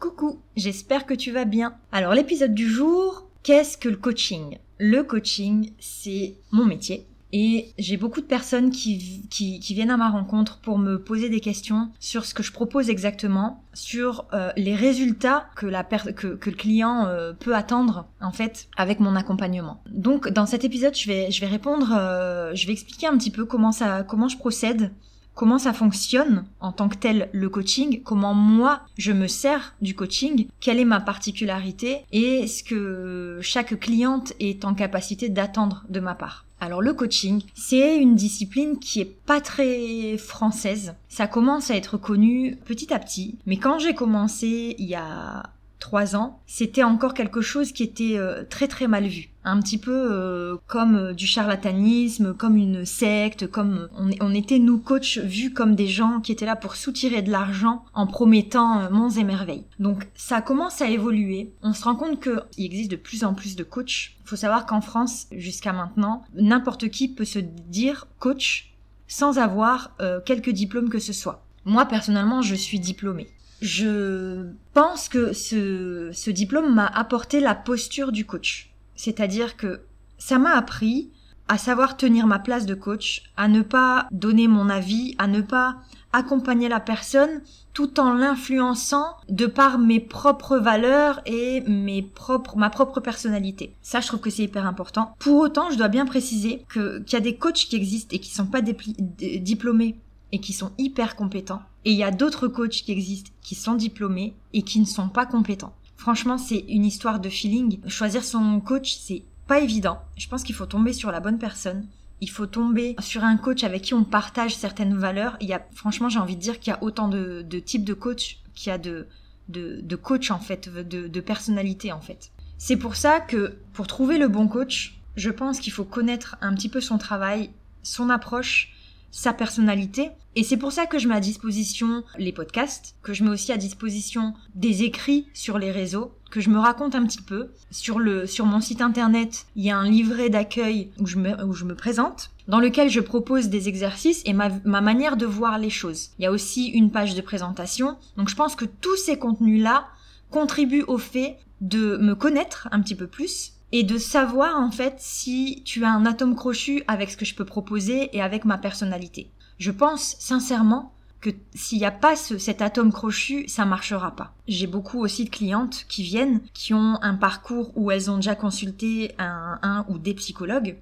Coucou, j'espère que tu vas bien. Alors l'épisode du jour, qu'est-ce que le coaching? Le coaching, c'est mon métier. Et j'ai beaucoup de personnes qui, viennent à ma rencontre pour me poser des questions sur ce que je propose exactement, sur euh, les résultats que, la que, le client euh, peut attendre en fait avec mon accompagnement. Donc dans cet épisode, je vais, je vais répondre, euh, je vais expliquer un petit peu comment ça, comment je procède comment ça fonctionne en tant que tel le coaching, comment moi je me sers du coaching, quelle est ma particularité et ce que chaque cliente est en capacité d'attendre de ma part. Alors le coaching, c'est une discipline qui est pas très française. Ça commence à être connu petit à petit, mais quand j'ai commencé il y a trois ans, c'était encore quelque chose qui était euh, très très mal vu. Un petit peu euh, comme euh, du charlatanisme, comme une secte, comme on, était nous coachs vus comme des gens qui étaient là pour soutirer de l'argent en promettant monts et merveilles. Donc ça commence à évoluer. On se rend compte qu'il existe de plus en plus de coachs. Il faut savoir qu'en France, jusqu'à maintenant, n'importe qui peut se dire coach sans avoir quelques diplômes que ce soit. Moi personnellement, je suis diplômée je pense que ce, ce diplôme m'a apporté la posture du coach. C'est-à-dire que ça m'a appris à savoir tenir ma place de coach, à ne pas donner mon avis, à ne pas accompagner la personne tout en l'influençant de par mes propres valeurs et mes propres, ma propre personnalité. Ça, je trouve que c'est hyper important. Pour autant, je dois bien préciser que, qu'il y a des coachs qui existent et qui sont pas diplômés et qui sont hyper compétents. Et il y a d'autres coachs qui existent, qui sont diplômés et qui ne sont pas compétents. Franchement, c'est une histoire de feeling. Choisir son coach, c'est pas évident. Je pense qu'il faut tomber sur la bonne personne. Il faut tomber sur un coach avec qui on partage certaines valeurs. Il y a, franchement, j'ai envie de dire qu'il y a autant de, types de coachs qu'il y a de, de, coachs, en fait, de, de personnalités, en fait. C'est pour ça que, pour trouver le bon coach, je pense qu'il faut connaître un petit peu son travail, son approche, sa personnalité. Et c'est pour ça que je mets à disposition les podcasts, que je mets aussi à disposition des écrits sur les réseaux, que je me raconte un petit peu. Sur le, sur mon site internet, il y a un livret d'accueil où je me, où je me présente, dans lequel je propose des exercices et ma, ma manière de voir les choses. Il y a aussi une page de présentation. Donc je pense que tous ces contenus-là contribuent au fait de me connaître un petit peu plus, et de savoir en fait si tu as un atome crochu avec ce que je peux proposer et avec ma personnalité. Je pense sincèrement que s'il n'y a pas cet atome crochu, ça marchera pas. J'ai beaucoup aussi de clientes qui viennent, qui ont un parcours où elles ont déjà consulté un, un ou des psychologues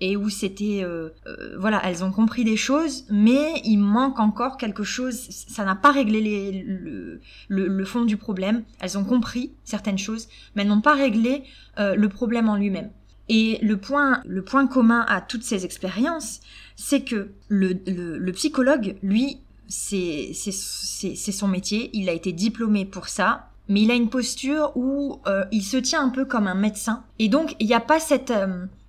et où c'était euh, euh, voilà elles ont compris des choses mais il manque encore quelque chose. Ça n'a pas réglé les, le, le, fond du problème. Elles ont compris certaines choses mais elles n'ont pas réglé euh, le problème en lui-même. Et le point le point commun à toutes ces expériences c'est que le, le, psychologue lui c'est c'est son métier. Il a été diplômé pour ça mais il a une posture où il se tient un peu comme un médecin. Et donc il n'y a pas cette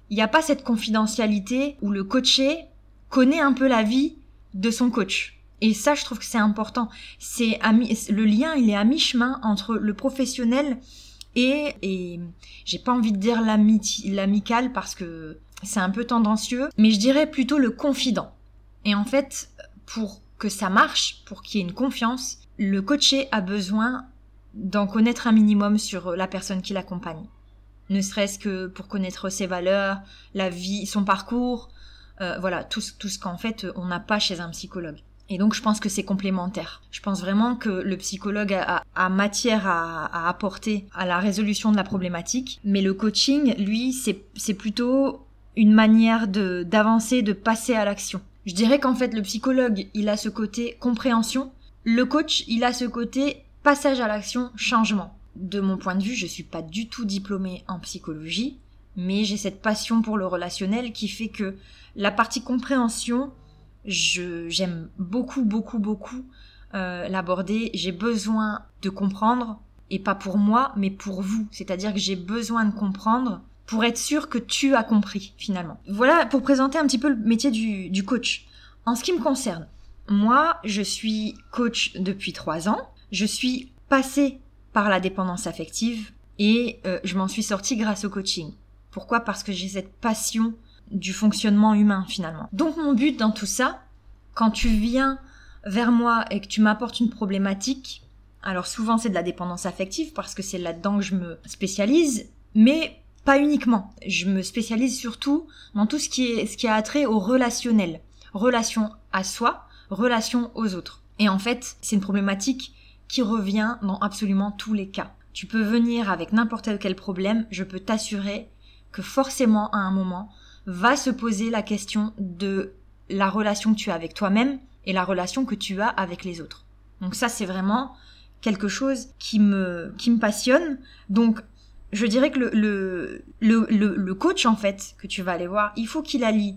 il n'y a pas cette confidentialité où le coaché connaît un peu la vie de son coach. Et ça, je trouve que c'est important. C'est le lien, il est à mi-chemin entre le professionnel et, et j'ai pas envie de dire l'amical parce que c'est un peu tendancieux, mais je dirais plutôt le confident. Et en fait, pour que ça marche, pour qu'il y ait une confiance, le coaché a besoin d'en connaître un minimum sur la personne qui l'accompagne ne serait-ce que pour connaître ses valeurs, la vie, son parcours, euh, voilà, tout, tout ce qu'en fait on n'a pas chez un psychologue. Et donc je pense que c'est complémentaire. Je pense vraiment que le psychologue a, matière à, apporter à la résolution de la problématique, mais le coaching, lui, c'est plutôt une manière de d'avancer, de passer à l'action. Je dirais qu'en fait le psychologue, il a ce côté compréhension, le coach, il a ce côté passage à l'action, changement de mon point de vue, je suis pas du tout diplômée en psychologie, mais j'ai cette passion pour le relationnel qui fait que la partie compréhension, j'aime beaucoup beaucoup beaucoup euh, l'aborder. J'ai besoin de comprendre et pas pour moi, mais pour vous. C'est-à-dire que j'ai besoin de comprendre pour être sûr que tu as compris finalement. Voilà pour présenter un petit peu le métier du, du coach. En ce qui me concerne, moi, je suis coach depuis trois ans. Je suis passée par la dépendance affective et euh, je m'en suis sortie grâce au coaching. Pourquoi? Parce que j'ai cette passion du fonctionnement humain finalement. Donc mon but dans tout ça, quand tu viens vers moi et que tu m'apportes une problématique, alors souvent c'est de la dépendance affective parce que c'est là-dedans que je me spécialise, mais pas uniquement. Je me spécialise surtout dans tout ce qui est ce qui a trait au relationnel, relation à soi, relation aux autres. Et en fait, c'est une problématique qui revient dans absolument tous les cas. Tu peux venir avec n'importe quel problème, je peux t'assurer que forcément à un moment va se poser la question de la relation que tu as avec toi-même et la relation que tu as avec les autres. Donc ça c'est vraiment quelque chose qui me qui me passionne. Donc je dirais que le, le, le, le coach en fait que tu vas aller voir, il faut qu'il allie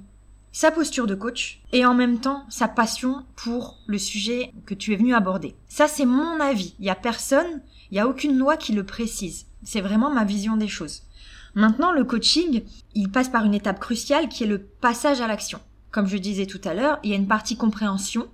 sa posture de coach et en même temps sa passion pour le sujet que tu es venu aborder. Ça c'est mon avis. Il y a personne, il y a aucune loi qui le précise. C'est vraiment ma vision des choses. Maintenant, le coaching, il passe par une étape cruciale qui est le passage à l'action. Comme je disais tout à l'heure, il y a une partie compréhension.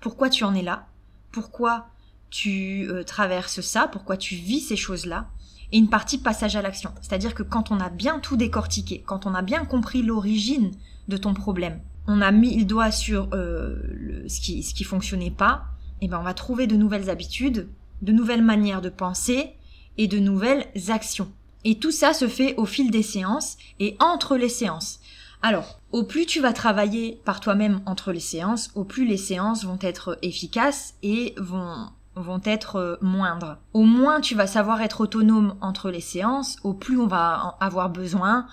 Pourquoi tu en es là? Pourquoi tu euh, traverses ça? Pourquoi tu vis ces choses-là? Et une partie passage à l'action. C'est-à-dire que quand on a bien tout décortiqué, quand on a bien compris l'origine de ton problème, on a mis le doigt sur euh, ce qui ce qui fonctionnait pas, et eh ben on va trouver de nouvelles habitudes, de nouvelles manières de penser et de nouvelles actions. Et tout ça se fait au fil des séances et entre les séances. Alors, au plus tu vas travailler par toi-même entre les séances, au plus les séances vont être efficaces et vont vont être euh, moindres. Au moins tu vas savoir être autonome entre les séances, au plus on va avoir besoin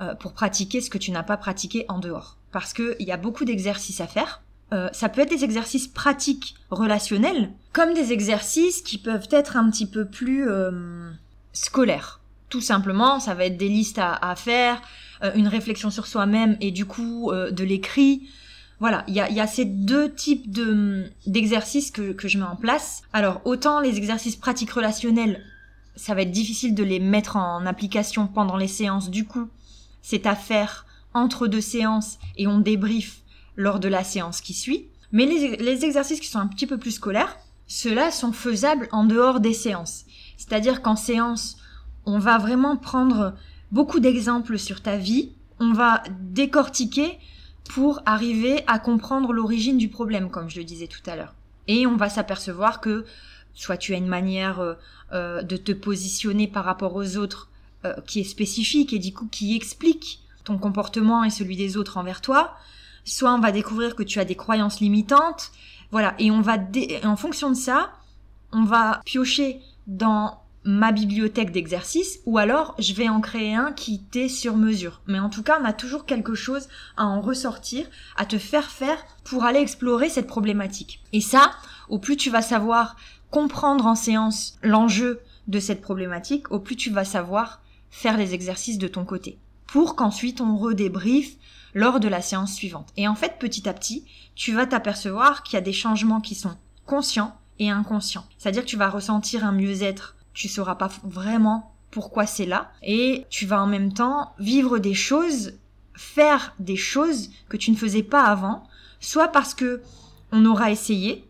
euh, pour pratiquer ce que tu n'as pas pratiqué en dehors. Parce qu'il y a beaucoup d'exercices à faire. Euh, ça peut être des exercices pratiques relationnels, comme des exercices qui peuvent être un petit peu plus scolaires. Tout simplement, ça va être des listes à, faire, euh, une réflexion sur soi-même et du coup euh, de l'écrit. Voilà, il y a, ces deux types de d'exercices que, que je mets en place. Alors autant les exercices pratiques relationnels, ça va être difficile de les mettre en application pendant les séances. Du coup, c'est à faire entre deux séances et on débrief lors de la séance qui suit. Mais les, les exercices qui sont un petit peu plus scolaires, ceux-là sont faisables en dehors des séances. C'est-à-dire qu'en séance, on va vraiment prendre beaucoup d'exemples sur ta vie, on va décortiquer pour arriver à comprendre l'origine du problème, comme je le disais tout à l'heure. Et on va s'apercevoir que soit tu as une manière euh, euh, de te positionner par rapport aux autres euh, qui est spécifique et du coup qui explique ton comportement et celui des autres envers toi, soit on va découvrir que tu as des croyances limitantes, voilà, et on va en fonction de ça, on va piocher dans ma bibliothèque d'exercices ou alors je vais en créer un qui t'est sur mesure. Mais en tout cas, on a toujours quelque chose à en ressortir, à te faire faire pour aller explorer cette problématique. Et ça, au plus tu vas savoir comprendre en séance l'enjeu de cette problématique, au plus tu vas savoir faire les exercices de ton côté. Pour qu'ensuite on redébriefe lors de la séance suivante. Et en fait, petit à petit, tu vas t'apercevoir qu'il y a des changements qui sont conscients et inconscients. C'est-à-dire que tu vas ressentir un mieux-être tu sauras pas vraiment pourquoi c'est là. Et tu vas en même temps vivre des choses, faire des choses que tu ne faisais pas avant, soit parce que on aura essayé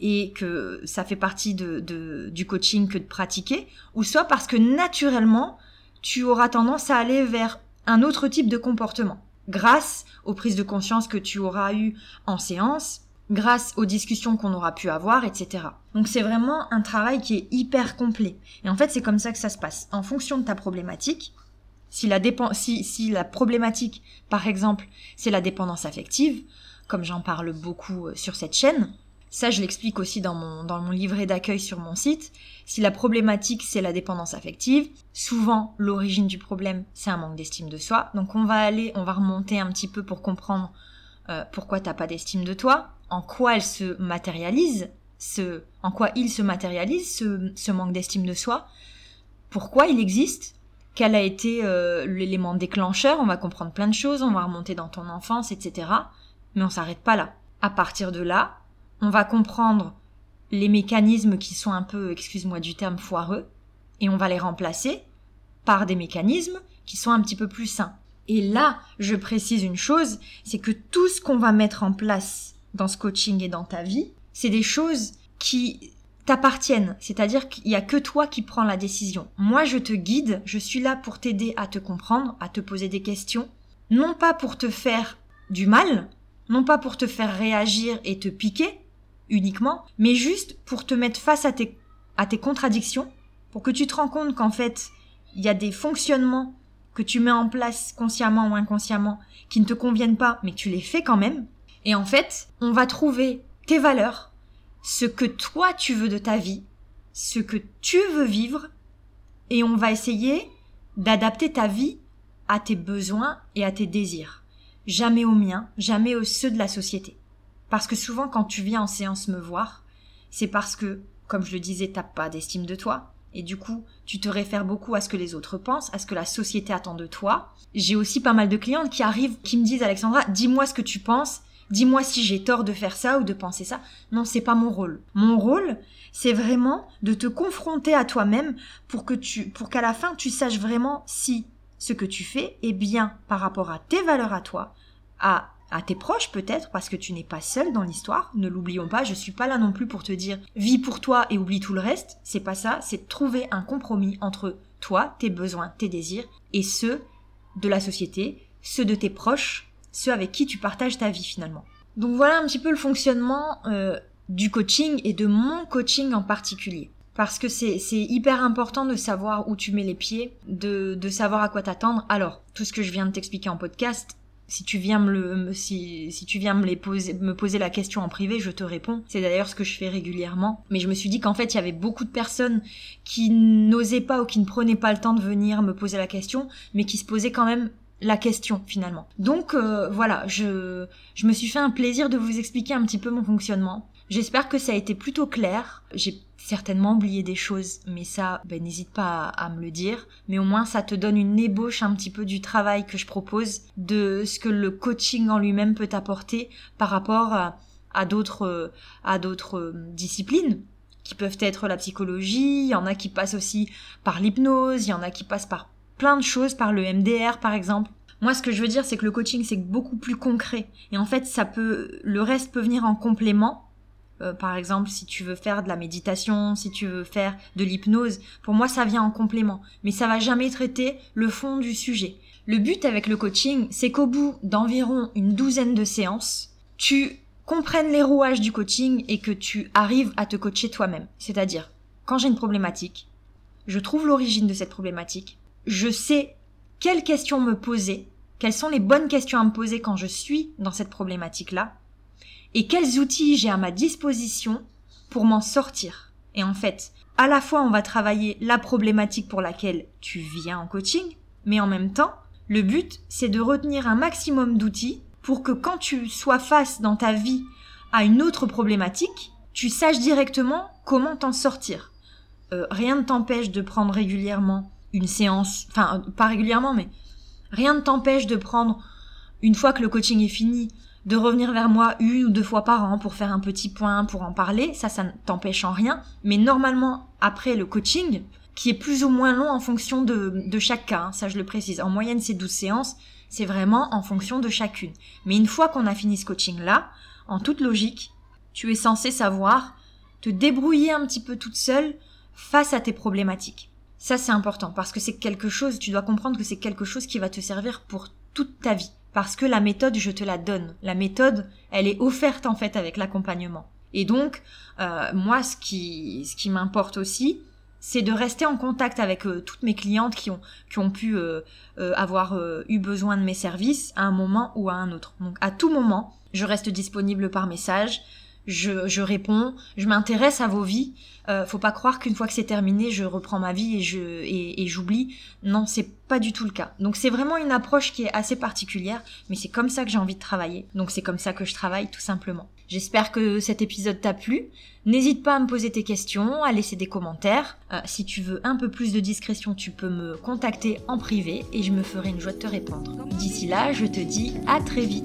et que ça fait partie de, du coaching que de pratiquer, ou soit parce que naturellement tu auras tendance à aller vers un autre type de comportement. Grâce aux prises de conscience que tu auras eues en séance, grâce aux discussions qu'on aura pu avoir, etc. Donc c'est vraiment un travail qui est hyper complet. Et en fait, c'est comme ça que ça se passe. En fonction de ta problématique, si la, si, si la problématique, par exemple, c'est la dépendance affective, comme j'en parle beaucoup euh, sur cette chaîne, ça je l'explique aussi dans mon, dans mon livret d'accueil sur mon site, si la problématique c'est la dépendance affective, souvent l'origine du problème c'est un manque d'estime de soi, donc on va aller, on va remonter un petit peu pour comprendre euh, pourquoi t'as pas d'estime de toi, en quoi elle se matérialise, ce, en quoi il se matérialise, ce, manque d'estime de soi, pourquoi il existe, quel a été euh, l'élément déclencheur, on va comprendre plein de choses, on va remonter dans ton enfance, etc. Mais on s'arrête pas là. À partir de là, on va comprendre les mécanismes qui sont un peu, excuse-moi du terme, foireux, et on va les remplacer par des mécanismes qui sont un petit peu plus sains. Et là, je précise une chose, c'est que tout ce qu'on va mettre en place dans ce coaching et dans ta vie, c'est des choses qui t'appartiennent. C'est-à-dire qu'il n'y a que toi qui prends la décision. Moi, je te guide, je suis là pour t'aider à te comprendre, à te poser des questions, non pas pour te faire du mal, non pas pour te faire réagir et te piquer uniquement, mais juste pour te mettre face à tes, à tes contradictions, pour que tu te rends compte qu'en fait, il y a des fonctionnements que tu mets en place consciemment ou inconsciemment qui ne te conviennent pas, mais tu les fais quand même. Et en fait, on va trouver tes valeurs, ce que toi tu veux de ta vie, ce que tu veux vivre, et on va essayer d'adapter ta vie à tes besoins et à tes désirs. Jamais aux miens, jamais aux ceux de la société. Parce que souvent quand tu viens en séance me voir, c'est parce que, comme je le disais, t'as pas d'estime de toi, et du coup, tu te réfères beaucoup à ce que les autres pensent, à ce que la société attend de toi. J'ai aussi pas mal de clientes qui arrivent, qui me disent, Alexandra, dis-moi ce que tu penses, dis-moi si j'ai tort de faire ça ou de penser ça. Non, c'est pas mon rôle. Mon rôle, c'est vraiment de te confronter à toi-même pour que tu, pour qu'à la fin, tu saches vraiment si ce que tu fais est bien par rapport à tes valeurs à toi, à à tes proches peut-être, parce que tu n'es pas seul dans l'histoire. Ne l'oublions pas, je suis pas là non plus pour te dire vis pour toi et oublie tout le reste. C'est pas ça, c'est trouver un compromis entre toi, tes besoins, tes désirs et ceux de la société, ceux de tes proches, ceux avec qui tu partages ta vie finalement. Donc voilà un petit peu le fonctionnement euh, du coaching et de mon coaching en particulier. Parce que c'est hyper important de savoir où tu mets les pieds, de, savoir à quoi t'attendre. Alors, tout ce que je viens de t'expliquer en podcast, si tu viens poser, me poser la question en privé, je te réponds. C'est d'ailleurs ce que je fais régulièrement. Mais je me suis dit qu'en fait, il y avait beaucoup de personnes qui n'osaient pas ou qui ne prenaient pas le temps de venir me poser la question, mais qui se posaient quand même la question finalement. Donc euh, voilà, je, je me suis fait un plaisir de vous expliquer un petit peu mon fonctionnement. J'espère que ça a été plutôt clair. J'ai certainement oublié des choses, mais ça, ben, n'hésite pas à, me le dire. Mais au moins, ça te donne une ébauche un petit peu du travail que je propose, de ce que le coaching en lui-même peut apporter par rapport à, d'autres, à d'autres disciplines qui peuvent être la psychologie, il y en a qui passent aussi par l'hypnose, il y en a qui passent par plein de choses, par le MDR par exemple. Moi, ce que je veux dire, c'est que le coaching, c'est beaucoup plus concret. Et en fait, ça peut, le reste peut venir en complément euh, par exemple, si tu veux faire de la méditation, si tu veux faire de l'hypnose, pour moi, ça vient en complément. Mais ça va jamais traiter le fond du sujet. Le but avec le coaching, c'est qu'au bout d'environ une douzaine de séances, tu comprennes les rouages du coaching et que tu arrives à te coacher toi-même. C'est-à-dire, quand j'ai une problématique, je trouve l'origine de cette problématique, je sais quelles questions me poser, quelles sont les bonnes questions à me poser quand je suis dans cette problématique-là, et quels outils j'ai à ma disposition pour m'en sortir. Et en fait, à la fois on va travailler la problématique pour laquelle tu viens en coaching, mais en même temps, le but c'est de retenir un maximum d'outils pour que quand tu sois face dans ta vie à une autre problématique, tu saches directement comment t'en sortir. Euh, rien ne t'empêche de prendre régulièrement une séance, enfin pas régulièrement, mais rien ne t'empêche de prendre une fois que le coaching est fini, de revenir vers moi une ou deux fois par an pour faire un petit point, pour en parler, ça, ça ne t'empêche en rien. Mais normalement, après le coaching, qui est plus ou moins long en fonction de, de chaque cas, hein, ça je le précise. En moyenne, c'est 12 séances, c'est vraiment en fonction de chacune. Mais une fois qu'on a fini ce coaching-là, en toute logique, tu es censé savoir te débrouiller un petit peu toute seule face à tes problématiques. Ça, c'est important parce que c'est quelque chose, tu dois comprendre que c'est quelque chose qui va te servir pour toute ta vie parce que la méthode, je te la donne. La méthode, elle est offerte en fait avec l'accompagnement. Et donc, euh, moi, ce qui, ce qui m'importe aussi, c'est de rester en contact avec euh, toutes mes clientes qui ont, qui ont pu euh, avoir eu besoin de mes services à un moment ou à un autre. Donc, à tout moment, je reste disponible par message je, je réponds, je m'intéresse à vos vies. Euh, faut pas croire qu'une fois que c'est terminé, je reprends ma vie et je et, et j'oublie. Non, c'est pas du tout le cas. Donc c'est vraiment une approche qui est assez particulière, mais c'est comme ça que j'ai envie de travailler. Donc c'est comme ça que je travaille tout simplement. J'espère que cet épisode t'a plu. N'hésite pas à me poser tes questions, à laisser des commentaires. Euh, si tu veux un peu plus de discrétion, tu peux me contacter en privé et je me ferai une joie de te répondre. D'ici là, je te dis à très vite.